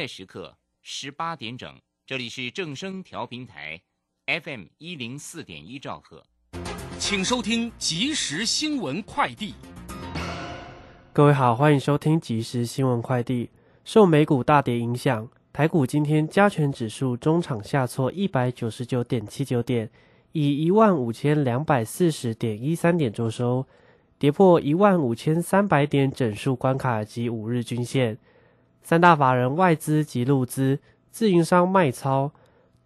在时刻十八点整，这里是正声调频台，FM 一零四点一兆赫，请收听即时新闻快递。各位好，欢迎收听即时新闻快递。受美股大跌影响，台股今天加权指数中场下挫一百九十九点七九点，以一万五千两百四十点一三点作收，跌破一万五千三百点整数关卡及五日均线。三大法人外资及路资自营商卖超，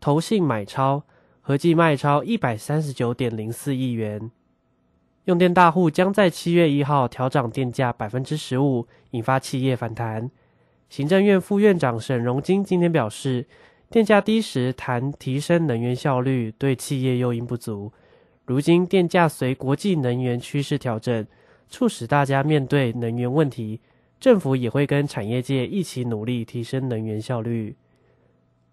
投信买超，合计卖超一百三十九点零四亿元。用电大户将在七月一号调涨电价百分之十五，引发企业反弹。行政院副院长沈荣金今天表示，电价低时谈提升能源效率，对企业诱因不足。如今电价随国际能源趋势调整，促使大家面对能源问题，政府也会跟产业界一起努力提升能源效率。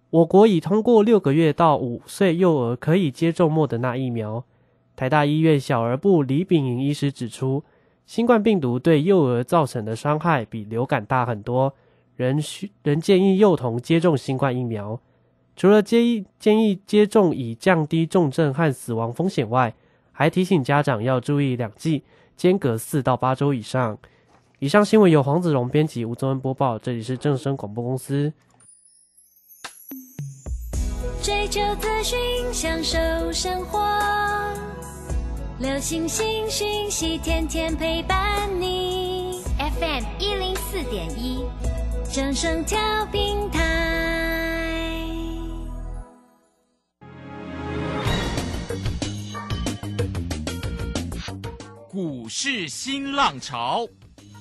我国已通过六个月到五岁幼儿可以接种莫德纳疫苗。台大医院小儿部李炳莹医师指出，新冠病毒对幼儿造成的伤害比流感大很多，仍需仍建议幼童接种新冠疫苗。除了建议建议接种以降低重症和死亡风险外，还提醒家长要注意两剂间隔四到八周以上。以上新闻由黄子荣编辑，吴宗恩播报，这里是正声广播公司。追求资讯，享受生活。流星星讯息，天天陪伴你。FM 一零四点一，正声调频台。股市新浪潮，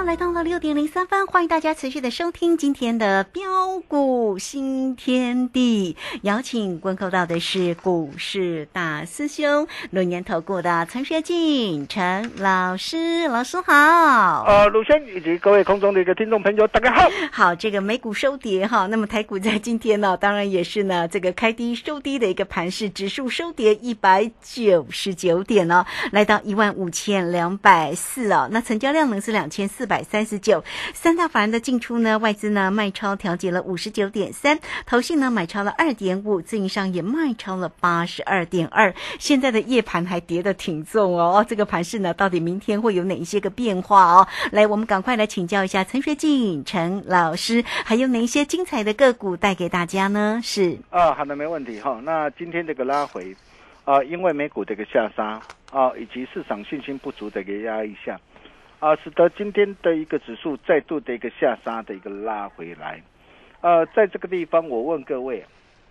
呢来到了六点零三分，欢迎大家持续的收听今天的标股新天地。邀请观看到的是股市大师兄龙年投顾的陈学进陈老师，老师好。呃，鲁轩以及各位空中的一个听众朋友，大家好。好，这个美股收跌哈，那么台股在今天呢，当然也是呢这个开低收低的一个盘势，指数收跌一百九十九点哦，来到一万五千两百四哦。那成交量呢是两。千四百三十九，三大法人的进出呢？外资呢卖超调节了五十九点三，投信呢买超了二点五，自营商也卖超了八十二点二。现在的夜盘还跌得挺重哦，这个盘势呢，到底明天会有哪一些个变化哦？来，我们赶快来请教一下陈学进陈老师，还有哪一些精彩的个股带给大家呢？是啊，好的，没问题哈。那今天这个拉回啊，因为美股这个下杀啊，以及市场信心不足的一个压抑下。啊，使得今天的一个指数再度的一个下杀的一个拉回来，呃，在这个地方我问各位，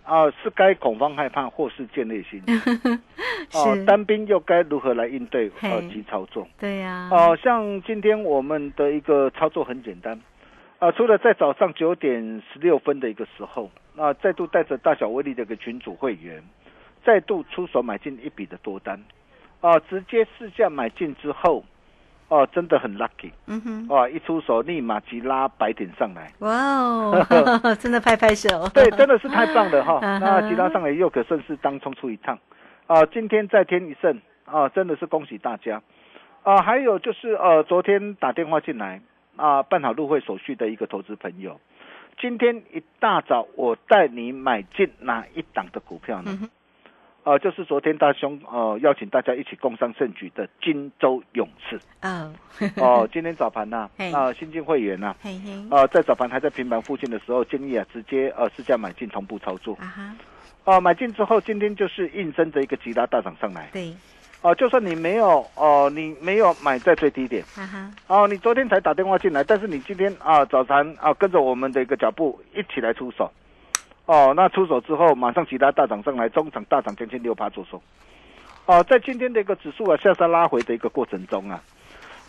啊，是该恐慌害怕或是建立信心？哦，单兵又该如何来应对呃及操作？对呀，哦，像今天我们的一个操作很简单，啊，除了在早上九点十六分的一个时候，那再度带着大小威力的一个群主会员，再度出手买进一笔的多单，啊，直接试价买进之后。哦，真的很 lucky，嗯哼，哇，一出手立马急拉白点上来，哇哦，真的拍拍手，对，真的是太棒了哈，那急拉上来又可顺势当冲出一趟，啊，今天再添一胜，啊，真的是恭喜大家，啊，还有就是呃，昨天打电话进来啊，办好入会手续的一个投资朋友，今天一大早我带你买进哪一档的股票呢？呃，就是昨天大兄呃邀请大家一起共商盛举的金州勇士哦，哦，今天早盘呐、嘿啊，新进会员呐、嘿嘿，呃，在早盘还在平盘附近的时候，建议啊直接呃试价买进同步操作。啊哈，哦、买进之后，今天就是应声的一个急拉大涨上来。对，哦、就算你没有哦、你没有买在最低点，哈哈，哦，你昨天才打电话进来，但是你今天啊早盘啊跟着我们的一个脚步一起来出手，哦，那出手之后马上其他大涨上来，中场大涨将近六趴做收，哦，在今天的一个指数啊下山拉回的一个过程中啊，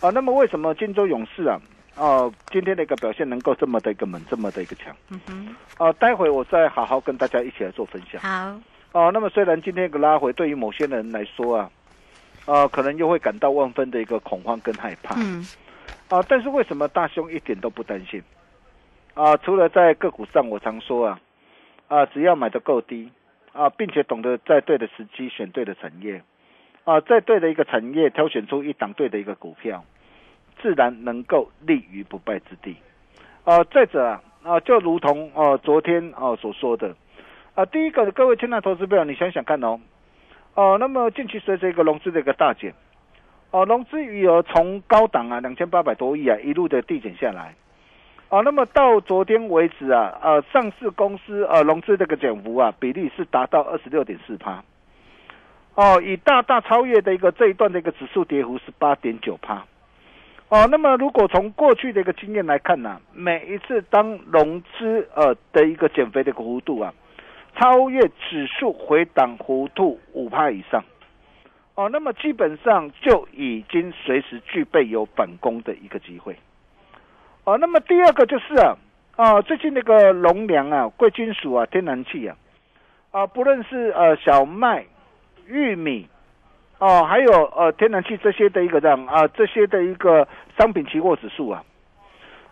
啊，那么为什么金州勇士啊，哦，今天的一个表现能够这么的一个猛，这么的一个强？嗯哼，啊，待会我再好好跟大家一起来做分享。好，哦，那么虽然今天一个拉回对于某些人来说啊，呃，可能又会感到万分的一个恐慌跟害怕。嗯，啊，但是为什么大兄一点都不担心？啊，除了在个股上，我常说啊，啊，只要买的够低，啊，并且懂得在对的时机选对的产业，啊，在对的一个产业挑选出一档对的一个股票，自然能够立于不败之地。啊，再者啊，啊，就如同哦、昨天哦、所说的，啊，第一个各位亲爱投资朋友，你想想看哦，哦、那么近期随着一个融资的一个大减。哦，融资余额从高档啊两千八百多亿啊一路的递减下来，啊，那么到昨天为止啊，呃，上市公司呃融资这个减幅啊比例是达到二十六点四趴，哦，以大大超越的一个这一段的一个指数跌幅是八点九趴，哦，那么如果从过去的一个经验来看呢、每一次当融资呃的一个减肥的一个幅度啊，超越指数回档幅度五趴以上。哦，那么基本上就已经随时具备有反攻的一个机会。哦，那么第二个就是啊，啊，最近那个农粮啊、贵金属啊、天然气啊，啊，不论是呃小麦、玉米，哦，还有呃天然气这些的一个这样啊，这些的一个商品期货指数啊，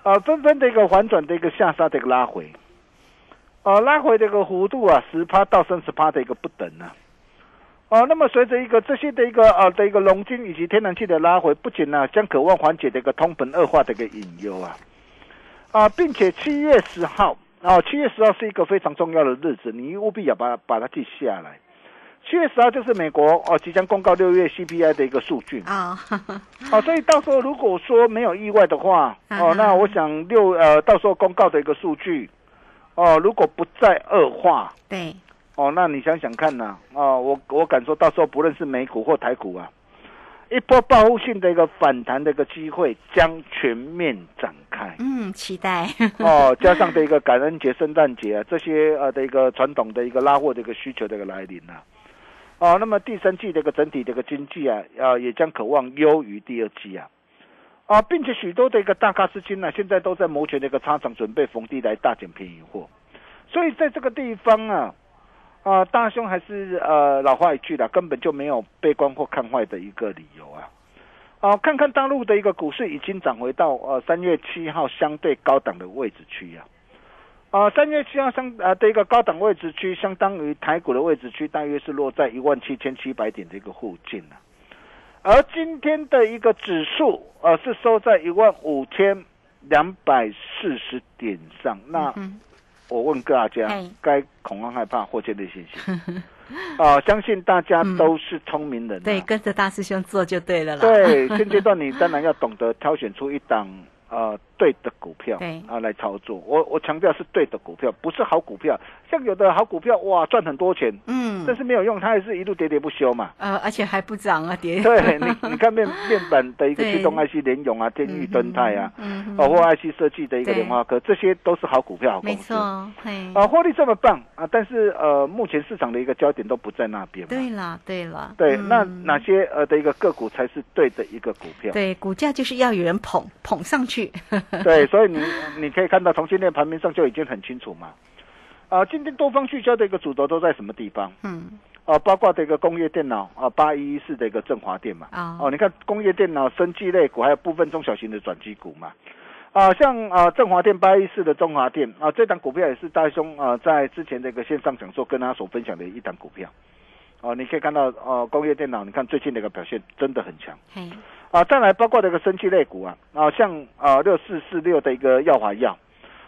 啊，纷纷的一个反转的一个下杀的一个拉回，啊，拉回的一个幅度啊，十趴到三十趴的一个不等啊。哦，那么随着一个这些的一个呃的一个龙金以及天然气的拉回，不仅呢、将渴望缓解的一个通膨恶化的一个隐忧啊，啊，并且七月十号啊，七月十号是一个非常重要的日子，你务必要把把它记下来。七月十号就是美国哦即将公告六月 CPI 的一个数据啊，哦，所以到时候如果说没有意外的话哦，那我想六呃到时候公告的一个数据哦，如果不再恶化，对，哦，那你想想看呐、哦，我我敢说到时候不论是美股或台股啊，一波报复性的一个反弹的一个机会将全面展开。嗯，期待，哦，加上的一个感恩节、圣诞节啊，这些呃的一个传统的一个拉货的一个需求的一个来临呐、哦，那么第三季的一个整体的一个经济啊，啊也将渴望优于第二季啊，啊，并且许多的一个大咖资金呢、现在都在摩拳的一个差场，准备逢低来大捡便宜货，所以在这个地方啊，啊，大兄还是呃老话一句啦，根本就没有悲观或看坏的一个理由啊。啊，看看大陆的一个股市已经涨回到呃三月七号相对高档的位置区啊。啊，三月七号相呃的一个高档位置区，相当于台股的位置区，大约是落在一万七千七百点的一个附近啊。而今天的一个指数，呃，是收在一万五千两百四十点上。那我问大家，该恐慌害怕或建立信心？啊，相信大家都是聪明人、啊对，跟着大师兄做就对了啦。对，现阶段你当然要懂得挑选出一档呃对的股票，对啊来操作。我我强调是对的股票，不是好股票。像有的好股票哇赚很多钱，嗯，但是没有用，它还是一路喋喋不休嘛。呃，而且还不涨啊，跌。对你，你看面面板的一个对驱动 IC 联咏啊、天宇、敦泰啊，嗯哼，哦或 IC 设计的一个对联发科，这些都是好股票、好公没。错，嘿，啊，获利这么棒啊，但是呃，目前市场的一个焦点都不在那边嘛。对了，对了，对，嗯那哪些呃的一个个股才是对的一个股票？对股价就是要有人捧捧上去。对，所以你你可以看到从今天盘面上就已经很清楚嘛。啊，今天多方聚焦的一个主轴都在什么地方？嗯，啊，包括这个工业电脑啊，八一一四的一个振华电嘛。啊哦，你看工业电脑、生技类股，还有部分中小型的转机股嘛。啊，像啊振华电八一四的中华电啊，这档股票也是大兄啊在之前的一个线上讲座跟大家所分享的一档股票。哦、你可以看到哦、工业电脑，你看最近的一个表现真的很强。嘿，啊，再来包括这个生气类股啊，啊，像啊六四四六的一个耀华药，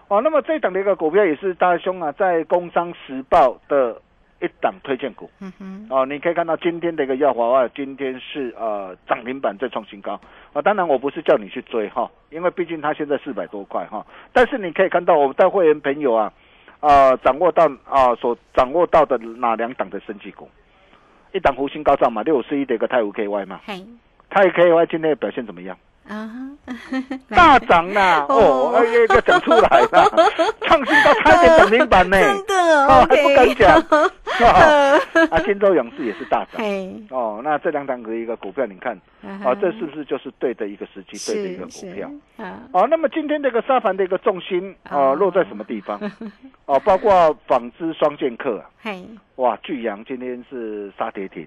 哦，那么这一档的一个股票也是大兄啊在《工商时报》的一档推荐股。嗯哼，哦，你可以看到今天的一个耀华啊，今天是呃涨停板再创新高啊。当然我不是叫你去追哈，因为毕竟它现在四百多块哈。但是你可以看到我们带会员朋友啊，啊掌握到啊所掌握到的哪两档的升级股，一档湖星高照嘛，六四一的一个泰湖 KY 嘛，嘿，泰 KY 今天的表现怎么样？啊哈，大涨啦！哦哦，哎呀，要讲出来了，创新高差点涨停板呢，真的哦，还不敢讲。哦啊，金州勇士也是大涨。哦，那这两档的一个股票，你看，哦，这是不是就是对的一个时机，对的一个股票？啊，哦，那么今天这个沙盘的一个重心，哦哦，落在什么地方？哦，包括纺织双剑客哇，巨阳今天是杀跌停，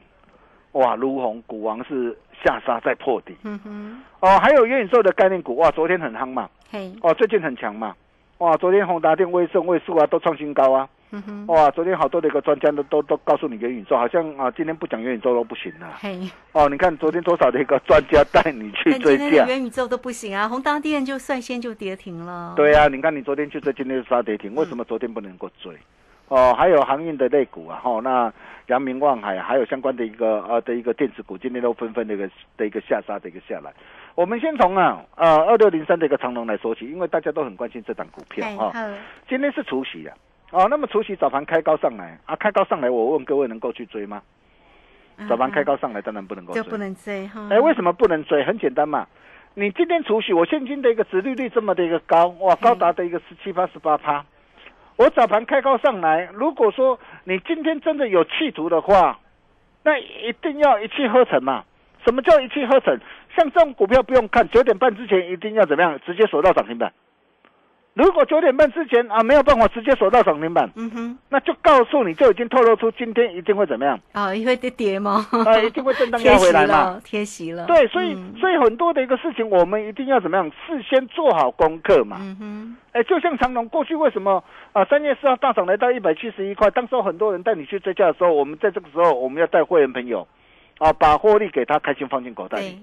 哇，卢红股王是下杀在破底，嗯哼，哦，还有元宇宙的概念股，哇，昨天很夯嘛，嘿，哦，最近很强嘛，哇，昨天宏达电、威盛、位数啊都创新高啊，嗯哼，哇，昨天好多的一个专家都都都告诉你元宇宙，好像啊今天不讲元宇宙都不行了。嘿，哦，你看昨天多少的一个专家带你去追价？元宇宙都不行啊，宏达电就率先就跌停了。对啊，你看你昨天去追，今天就杀跌停，为什么昨天不能够追？哦，还有航运的类股啊，哈、那阳明、望海还有相关的一个呃的一个电子股，今天都纷纷的一个的一个下杀的一个下来。我们先从啊呃二六零三的一个长龙来说起，因为大家都很关心这档股票嘿，哈、好，今天是除夕啊，哦，那么除夕早盘开高上来啊，开高上来，我问各位能够去追吗？早盘开高上来，当然不能够就不能追哈。哎，为什么不能追？很简单嘛，你今天除夕，我现金的一个殖利率这么的一个高，哇，高达的一个十七八、十八趴。我早盘开高上来，如果说你今天真的有企图的话，那一定要一气呵成嘛。什么叫一气呵成？像这种股票不用看，九点半之前一定要怎么样？直接锁到涨停板。如果九点半之前啊没有办法直接锁到涨停板，嗯哼，那就告诉你就已经透露出今天一定会怎么样？哦，因为跌跌吗？啊，一定会震荡贴 息压回来嘛。了，贴息了。对，所以、嗯所以很多的一个事情，我们一定要怎么样？事先做好功课嘛。嗯哼，哎、就像长隆过去为什么啊三月四号大涨来到一百七十一块，当时候很多人带你去追价的时候，我们在这个时候我们要带会员朋友啊，把获利给他开心放进口袋里。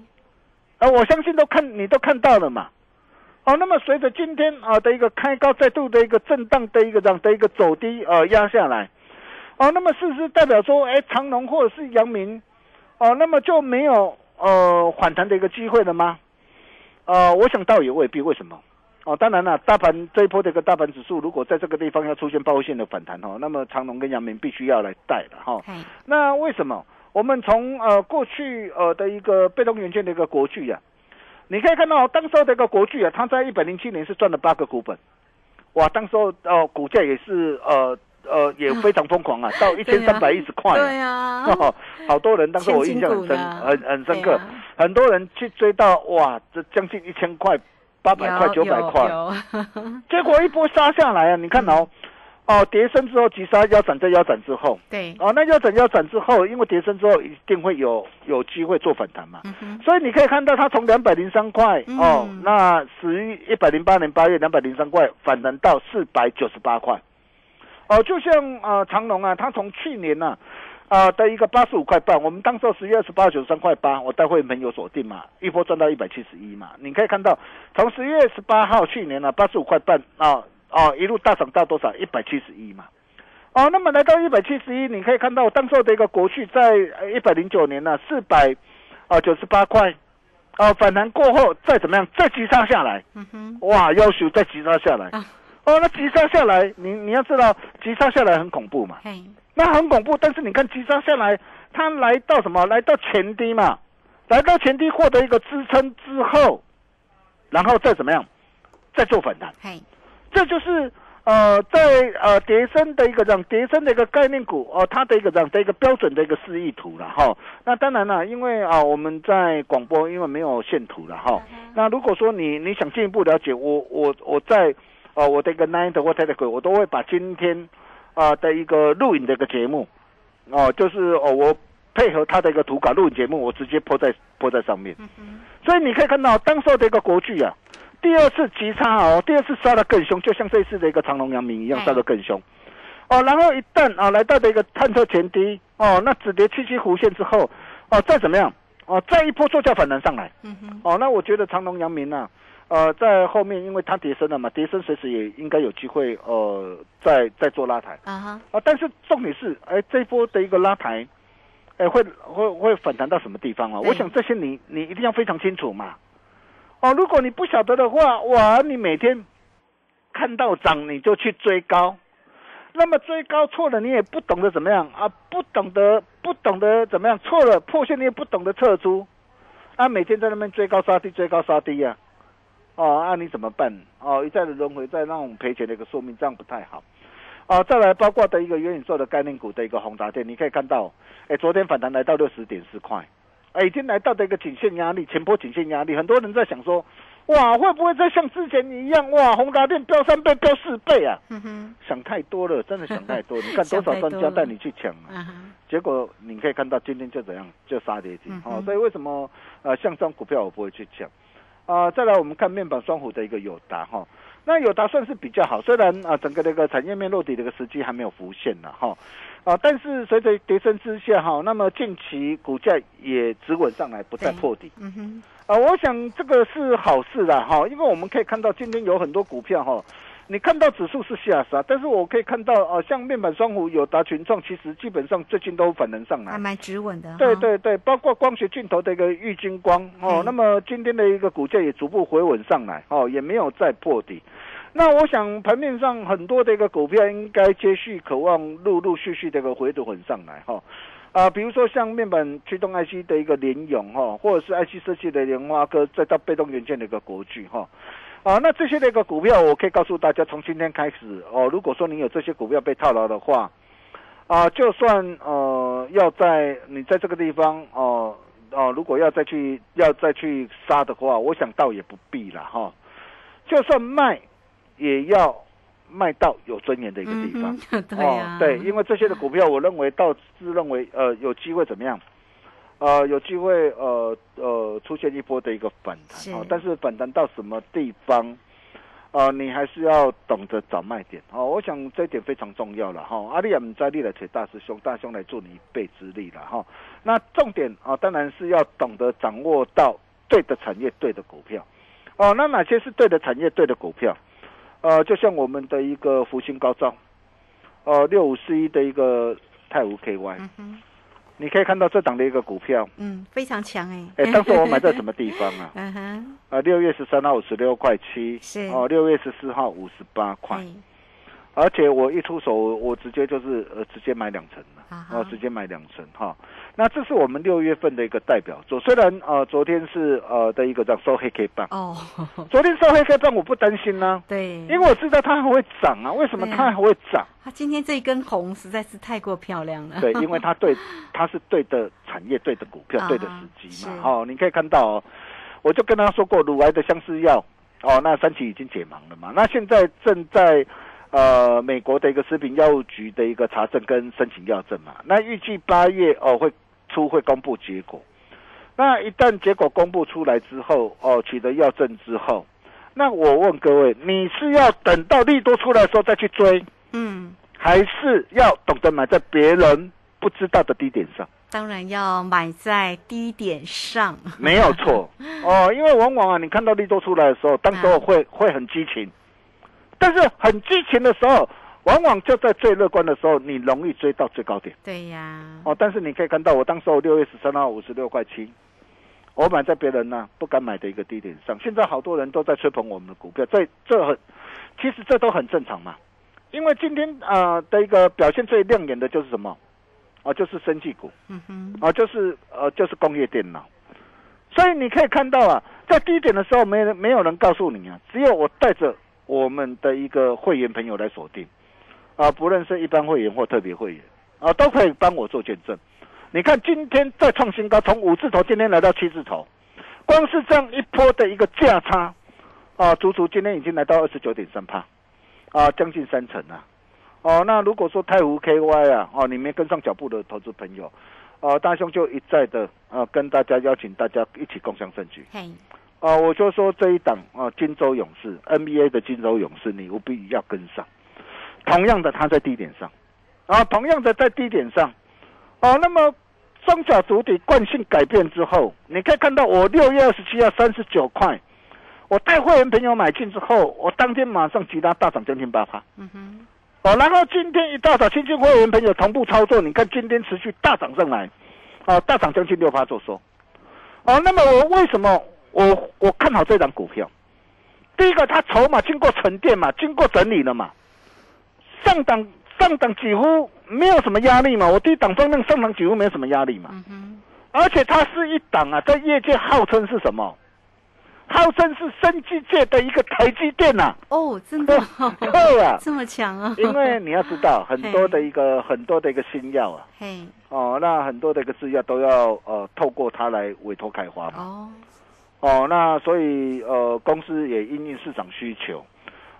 对，啊，我相信都看你都看到了嘛。哦，那么随着今天啊的一个开高再度的一个震荡的一个这样的一个走低呃压下来，哦，那么是不是代表说，哎，长隆或者是阳明，哦，那么就没有呃反弹的一个机会了吗？呃，我想倒也未必，为什么？哦，当然了，大盘这一波的一个大盘指数，如果在这个地方要出现报复性的反弹哦，那么长隆跟阳明必须要来带了哈、那为什么我们从呃过去呃的一个被动元件的一个国巨啊，你可以看到当时候的一个国巨啊，它在一百零七年是赚了八个股本，哇，当时候呃股价也是呃呃也非常疯狂啊，到一千三百一十块、对啊，哦，好多人当时我印象很深很很深刻，啊很多人去追到哇，这将近一千块、八百块、九百块，有，结果一波杀下来啊，你看哦。哦，跌升之后急杀腰斩，在腰斩之后，对，哦，那腰斩腰斩之后，因为跌升之后一定会有有机会做反弹嘛，嗯，所以你可以看到它从两百零三块嗯。哦，那十一一百零八年八月两百零三块反弹到四百九十八块，哦，就像呃长隆啊，它从去年呢啊、的一个八十五块半，我们当时候十月二十八九十三块八，我带会员朋友锁定嘛，一波赚到一百七十一嘛，你可以看到从十月十八号去年呢八十五块半啊哦一路大涨到多少？一百七十一嘛。哦，那么来到一百七十一，你可以看到当时候的一个国巨在一百零九年呢四百啊九十八块，哦反弹过后再怎么样？再急杀下来，嗯哼，哇要求再急杀下来，啊。哦那急杀下来，你你要知道急杀下来很恐怖嘛，嘿，那很恐怖，但是你看急杀下来，它来到什么？来到前低嘛，来到前低获得一个支撑之后，然后再怎么样，再做反弹。嘿，这就是呃，在呃叠升的一个这样叠升的一个概念股哦、它的一个这样的一个标准的一个示意图了哈。那当然了，因为啊、我们在广播因为没有线图了哈。那如果说你你想进一步了解，我我我在呃我的一个 Nine 或 Telegram，我都会把今天啊、的一个录影的一个节目哦、就是哦我配合他的一个图稿录影节目，我直接播在播在上面。所以你可以看到，当时候的一个国剧啊，第二次急杀哦，第二次杀的更凶，就像这一次的一个长隆、阳明一样哎杀得更凶。哦，然后一旦啊来到的一个探测前低哦，那止跌七七弧线之后哦，再怎么样哦，再一波做价反弹上来嗯哼，哦，那我觉得长隆、阳明啊，呃，在后面因为它跌升了嘛，跌升随时也应该有机会呃再再做拉抬啊哈，啊。但是重点是，哎，这一波的一个拉抬，哎，会会会反弹到什么地方啊？我想这些你你一定要非常清楚嘛。哦，如果你不晓得的话，哇，你每天看到涨你就去追高，那么追高错了，你也不懂得怎么样啊，不懂得不懂得怎么样，错了破线你也不懂得撤出，啊，每天在那边追高杀低，追高杀低呀、哦，啊，你怎么办？哦，一再的轮回，在那种赔钱的一个说明，这样不太好。哦，再来包括的一个元宇宙的概念股的一个宏达电，你可以看到，哎，昨天反弹来到六十点四块，哎，已经来到的一个颈线压力，前波颈线压力，很多人在想说，哇，会不会再像之前一样，哇，宏达电飙三倍、飙四倍啊？嗯，想太多了，真的想太多。你看 多少专家了带你去抢结果你可以看到今天就怎样，就杀跌停嗯哦。所以为什么呃像这种股票我不会去抢啊、再来我们看面板双虎的一个友达哈，那友达算是比较好，虽然啊、整个那个产业面落地的一个时机还没有浮现呢哈啊，但是随着跌升之下哈，那么近期股价也止稳上来，不再破底。嗯哼，啊，我想这个是好事啦，哈，因为我们可以看到今天有很多股票哈，你看到指数是下杀，但是我可以看到啊，像面板双虎、友达、群创，其实基本上最近都反弹上来。还蛮止稳的哈，对对对，包括光学镜头的一个玉金光哦，嗯那么今天的一个股价也逐步回稳上来哦，也没有再破底。那我想盘面上很多的一个股票应该接续渴望陆陆续续的一个回吐很上来哈。啊，比如说像面板驱动 IC 的一个联咏哈，或者是 IC 设计的莲花科，再到被动元件的一个国巨哈。啊，那这些的一个股票，我可以告诉大家，从今天开始哦，如果说你有这些股票被套牢的话，啊，就算呃要在你在这个地方哦哦、如果要再去要再去杀的话，我想倒也不必了哈。就算卖，也要卖到有尊严的一个地方。嗯，对呀，哦，对，因为这些的股票，我认为倒是认为呃有机会怎么样？呃，有机会呃呃出现一波的一个反是弹哦，但是反弹到什么地方？呃，你还是要懂得找卖点哦。我想这一点非常重要了哈。阿里亚姆在力来请大师兄，大兄来助你一臂之力了哈。那重点啊、当然是要懂得掌握到对的产业、对的股票。哦，那哪些是对的产业、对的股票？呃，就像我们的一个福星高照，呃，六五四一的一个泰晤 KY，、嗯，你可以看到这档的一个股票，嗯，非常强哎，哎，当时我买在什么地方啊？嗯哼，呃，六月十三号五十六块七，是。哦，六月十四号五十八块，哎而且我一出手，我直接就是呃直接买两成了，啊直接买两成哈。那这是我们六月份的一个代表作，虽然呃昨天是呃的一个叫收黑 K 棒，哦，昨天收黑 K 棒我不担心呢、对，因为我知道它还会涨啊，为什么它还会涨？它今天这一根红实在是太过漂亮了，对，因为它对，它是对的产业、对的股票、啊对的时机嘛。是哦，你可以看到哦，我就跟他说过，乳癌的相似药，哦，那三期已经解盲了嘛。那现在正在呃美国的一个食品药物局的一个查证跟申请药证嘛。那预计八月哦会出会公布结果。那一旦结果公布出来之后，哦取得药证之后，那我问各位，你是要等到利多出来的时候再去追？嗯，还是要懂得买在别人不知道的低点上，当然要买在低点上，没有错哦。因为往往啊，你看到利多出来的时候，当时候会会很激情，但是很激情的时候，往往就在最乐观的时候，你容易追到最高点对呀，哦。但是你可以看到，我当时候六月十三号五十六块七，我买在别人呢、不敢买的一个低点上。现在好多人都在吹捧我们的股票，这这很，其实这都很正常嘛。因为今天啊、呃的一个表现最亮眼的就是什么？啊，就是生技股嗯哼，啊，就是呃就是工业电脑。所以你可以看到啊，在低点的时候，没人没有人告诉你啊，只有我带着我们的一个会员朋友来锁定啊，不论是一般会员或特别会员啊，都可以帮我做见证。你看今天再创新高，从五字头今天来到七字头，光是这样一波的一个价差啊，足足今天已经来到二十九点三帕啊，将近三成啊。哦，那如果说太湖 KY 啊，哦，你没跟上脚步的投资朋友，呃，大兄就一再的呃跟大家邀请大家一起共享盛举。嘿，啊，我就说这一档啊，金州勇士 NBA 的金州勇士，你务必要跟上。同样的，它在低点上，啊，同样的在低点上，哦、那么双脚主体惯性改变之后，你可以看到我六月二十七号三十九块，我带会员朋友买进之后，我当天马上其他大涨将近八趴。嗯哼，哦，然后今天一大早，新进会员朋友同步操作，你看今天持续大涨上来，啊，大涨将近六趴做收。哦，那么我为什么我我看好这档股票？第一个，它筹码经过沉淀嘛，经过整理了嘛，上档上档几乎没有什么压力嘛，我低档方面上档几乎没有什么压力嘛，嗯哼，而且它是一档啊，在业界号称是什么？号称是生技界的一个台积电呐、哦，真的哦，对啊，这么强啊！因为你要知道，很多的一个很多的一个新药啊，嘿，哦，那很多的一个制药都要呃透过它来委托开发嘛，哦，哦，那所以呃公司也因应市场需求，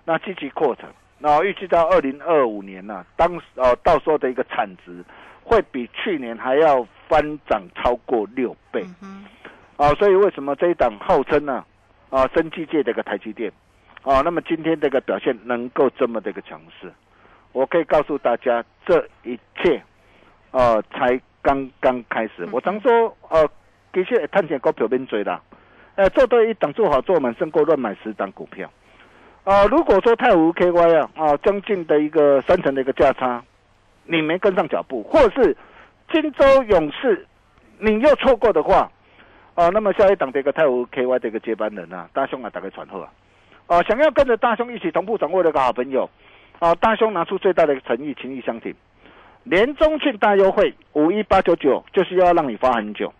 那积极扩产，那预计到二零二五年呢、当呃到时候的一个产值会比去年还要翻涨超过六倍，嗯啊，所以为什么这一档号称呢啊生技界的一个台积电，啊，那么今天这个表现能够这么的一个强势，我可以告诉大家，这一切，呃，才刚刚开始。我常说，呃，其实探险股票变追啦，呃，做对一档做好做满，胜过乱买十档股票。啊、如果说太湖 KY 啊，啊，将近的一个三成的一个价差，你没跟上脚步，或者是金州勇士，你又错过的话，啊，那么下一档的一个太湖 KY 的一个接班人啊，大兄啊，打开传后啊，啊，想要跟着大兄一起同步掌握的一个好朋友，啊，大兄拿出最大的诚意，情谊相挺，年终庆大优惠五一八九九，就是要让你发很久，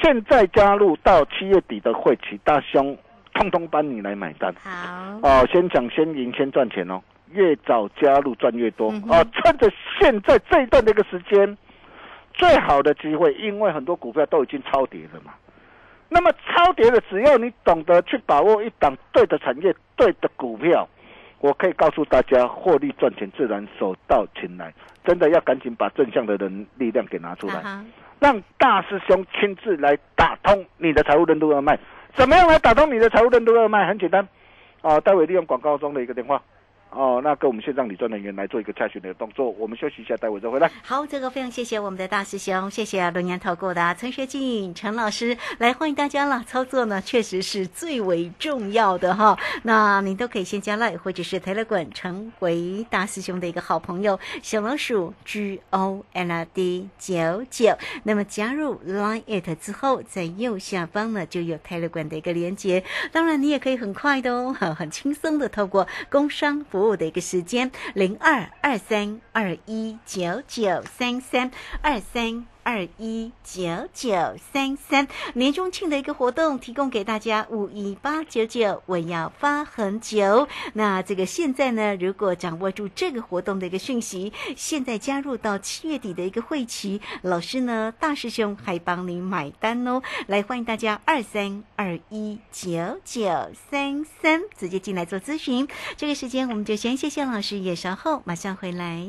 现在加入到七月底的会期，大兄通通帮你来买单。好，哦，先抢先赢先赚钱哦，越早加入赚越多哦。趁着现在这一段的一个时间，最好的机会，因为很多股票都已经超跌了嘛。那么超跌的，只要你懂得去把握一档对的产业、对的股票，我可以告诉大家，获利赚钱自然手到擒来。真的要赶紧把正向的人力量给拿出来。让大师兄亲自来打通你的财务任督二脉。怎么样来打通你的财务任督二脉？很简单，啊，待会利用广告中的一个电话，哦，那跟我们线上理专人员来做一个查询的动作。我们休息一下，待会再回来。好，这个非常谢谢我们的大师兄，谢谢龙年投顾的陈学进陈老师来欢迎大家了。操作呢，确实是最为重要的哈。那您都可以先加 line 或者是 Telegram 成为大师兄的一个好朋友，小老鼠 G O L D 九九。那么加入 Line it 之后，在右下方呢就有 Telegram 的一个连接。当然，你也可以很快的哦，很轻松的透过工商服务的一个时间零二二三二一九九三三二三。二一九九三三年中庆的一个活动，提供给大家五一八九九，我要发很久。那这个现在呢，如果掌握住这个活动的一个讯息，现在加入到七月底的一个会期，老师呢大师兄还帮你买单哦。来欢迎大家二三二一九九三三直接进来做咨询。这个时间我们就先谢谢老师，也稍后马上回来。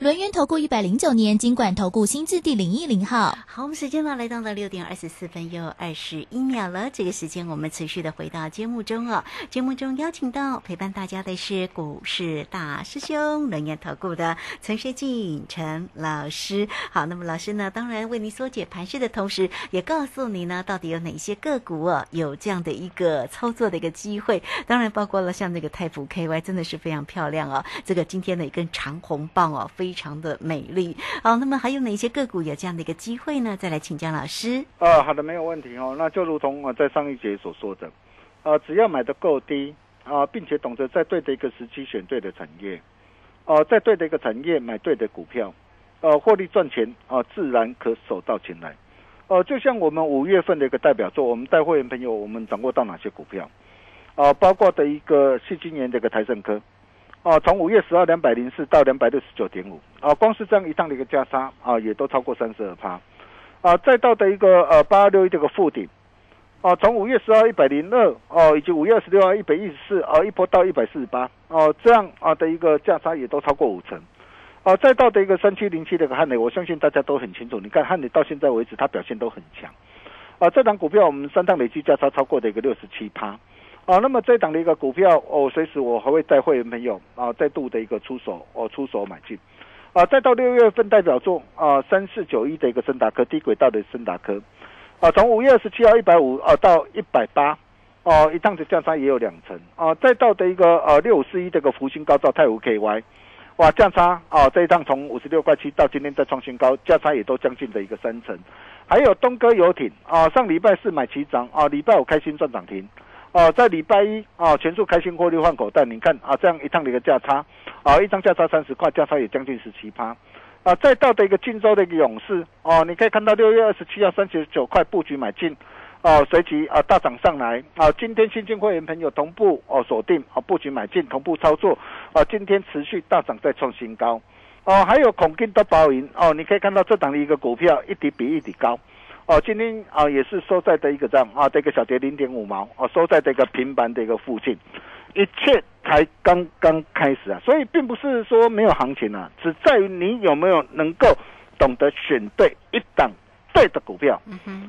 轮源投顾一百零九年经管投顾新字第零一零号。好，我们时间呢来到了六点二十四分又二十一秒了。这个时间我们持续的回到节目中哦。节目中邀请到陪伴大家的是股市大师兄轮研投顾的陈学进陈老师。好，那么老师呢，当然为您缩解盘势的同时，也告诉你呢，到底有哪些个股哦有这样的一个操作的一个机会。当然包括了像这个泰普 KY，真的是非常漂亮哦。这个今天的一根长红棒哦，非非常的美丽。好，那么还有哪些个股有这样的一个机会呢？再来请教老师。啊，好的，没有问题哦。那就如同我在上一节所说的，啊，只要买的够低啊，并且懂得在对的一个时期选对的产业，哦，在对的一个产业买对的股票，呃，获利赚钱啊，自然可手到擒来。哦，就像我们五月份的一个代表作，我们带会员朋友，我们掌握到哪些股票？啊，包括的一个细今年的一个台盛科，啊，从五月十号两百零四到两百六十九点五，啊，光是这样一趟的一个加差，啊，也都超过三十二趴，啊，再到的一个呃八二六一这个附顶，啊，从五月十二一百零二，哦，以及五月二十六号一百一十四，啊，一波到一百四十八，哦，这样啊的一个价差也都超过五成。啊，再到的一个三七零七的一个汉磊，我相信大家都很清楚。你看汉磊到现在为止，它表现都很强。啊，这档股票我们三趟累计价差超过的一个六十七趴。啊，那么这档的一个股票，哦，随时我还会带会员朋友啊再度的一个出手，哦，出手买进。啊，再到六月份代表作啊三四九一的一个森达科低轨道的森达科，啊，从五月二十七号一百五啊到一百八，哦，一趟的价差也有两成。啊，再到的一个呃六五四一这个福星高照泰五 KY。哇，价差啊！这一趟从五十六块七到今天再创新高，价差也都将近的一个三成。还有东哥游艇啊，上礼拜四买七张啊，礼拜五开心赚涨停啊，在礼拜一啊全数开心获利换口袋。你看啊，这样一趟的一个价差啊，一张价差三十块，价差也将近十七趴啊。再到的一个晋州的一个勇士哦，你可以看到六月二十七号三十九块布局买进。哦，随即啊大涨上来啊！今天新进会员朋友同步哦锁定啊布局买进，同步操作啊！今天持续大涨再创新高哦！还有孔金的包银哦，你可以看到这档的一个股票一底比一底高哦！今天啊也是收在的一个这样啊这个小跌零点五毛哦，收在这个平板的一个附近，一切才刚刚开始啊！所以并不是说没有行情啊，只在于你有没有能够懂得选对一档。对的股票，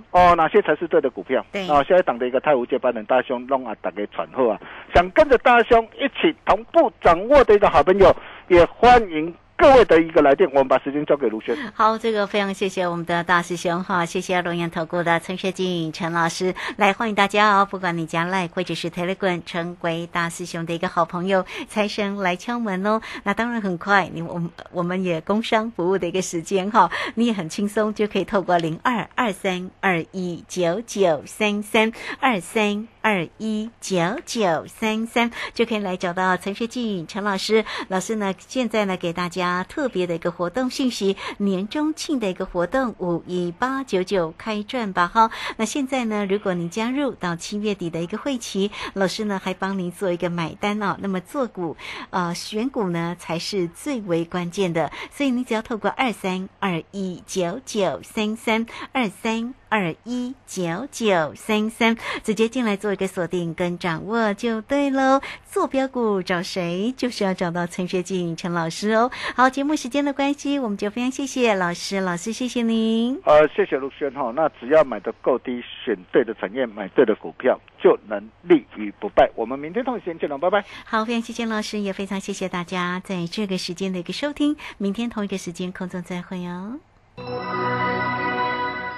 哦，哪些才是对的股票？对啊，现在党的一个太湖接班人大兄弄啊，大家传后啊，想跟着大兄一起同步掌握的一个好朋友，也欢迎。各位的一个来电，我们把时间交给卢轩。好，这个非常谢谢我们的大师兄哈，谢谢龙岩投顾的陈学进陈老师来欢迎大家哦。不管你加赖或者是 Telegram，成为大师兄的一个好朋友，财神来敲门哦。那当然很快，你我们我们也工商服务的一个时间哈，你也很轻松就可以透过零二二三二一九九三三二三二一九九三三就可以来找到陈学进陈老师。老师呢，现在呢给大家。特别的一个活动信息，年终庆的一个活动，五一八九九开赚吧哈！那现在呢，如果您加入到七月底的一个会期，老师呢还帮您做一个买单哦。那么做股，呃，选股呢才是最为关键的，所以你只要透过二三二一九九三三二三。二一九九三三，直接进来做一个锁定跟掌握就对喽。坐标股找谁，就是要找到陈学静陈老师哦。好，节目时间的关系，我们就非常谢谢老师，老师谢谢您。呃，谢谢陆轩哈。那只要买的够低，选对的产业，买对的股票，就能立于不败。我们明天同一时间见了，拜拜。好，非常谢谢老师，也非常谢谢大家在这个时间的一个收听。明天同一个时间空中再会哦。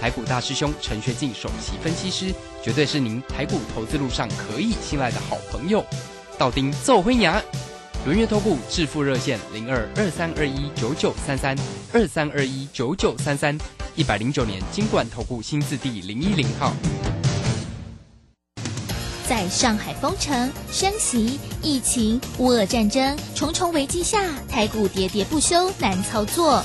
台股大师兄陈学进首席分析师，绝对是您台股投资路上可以信赖的好朋友。道丁奏辉牙，轮月投顾致富热线零二二三二一九九三三二三二一九九三三，一百零九年金管投顾新字第零一零号。在上海封城、升息、疫情、乌俄战争重重危机下，台股喋喋不休，难操作。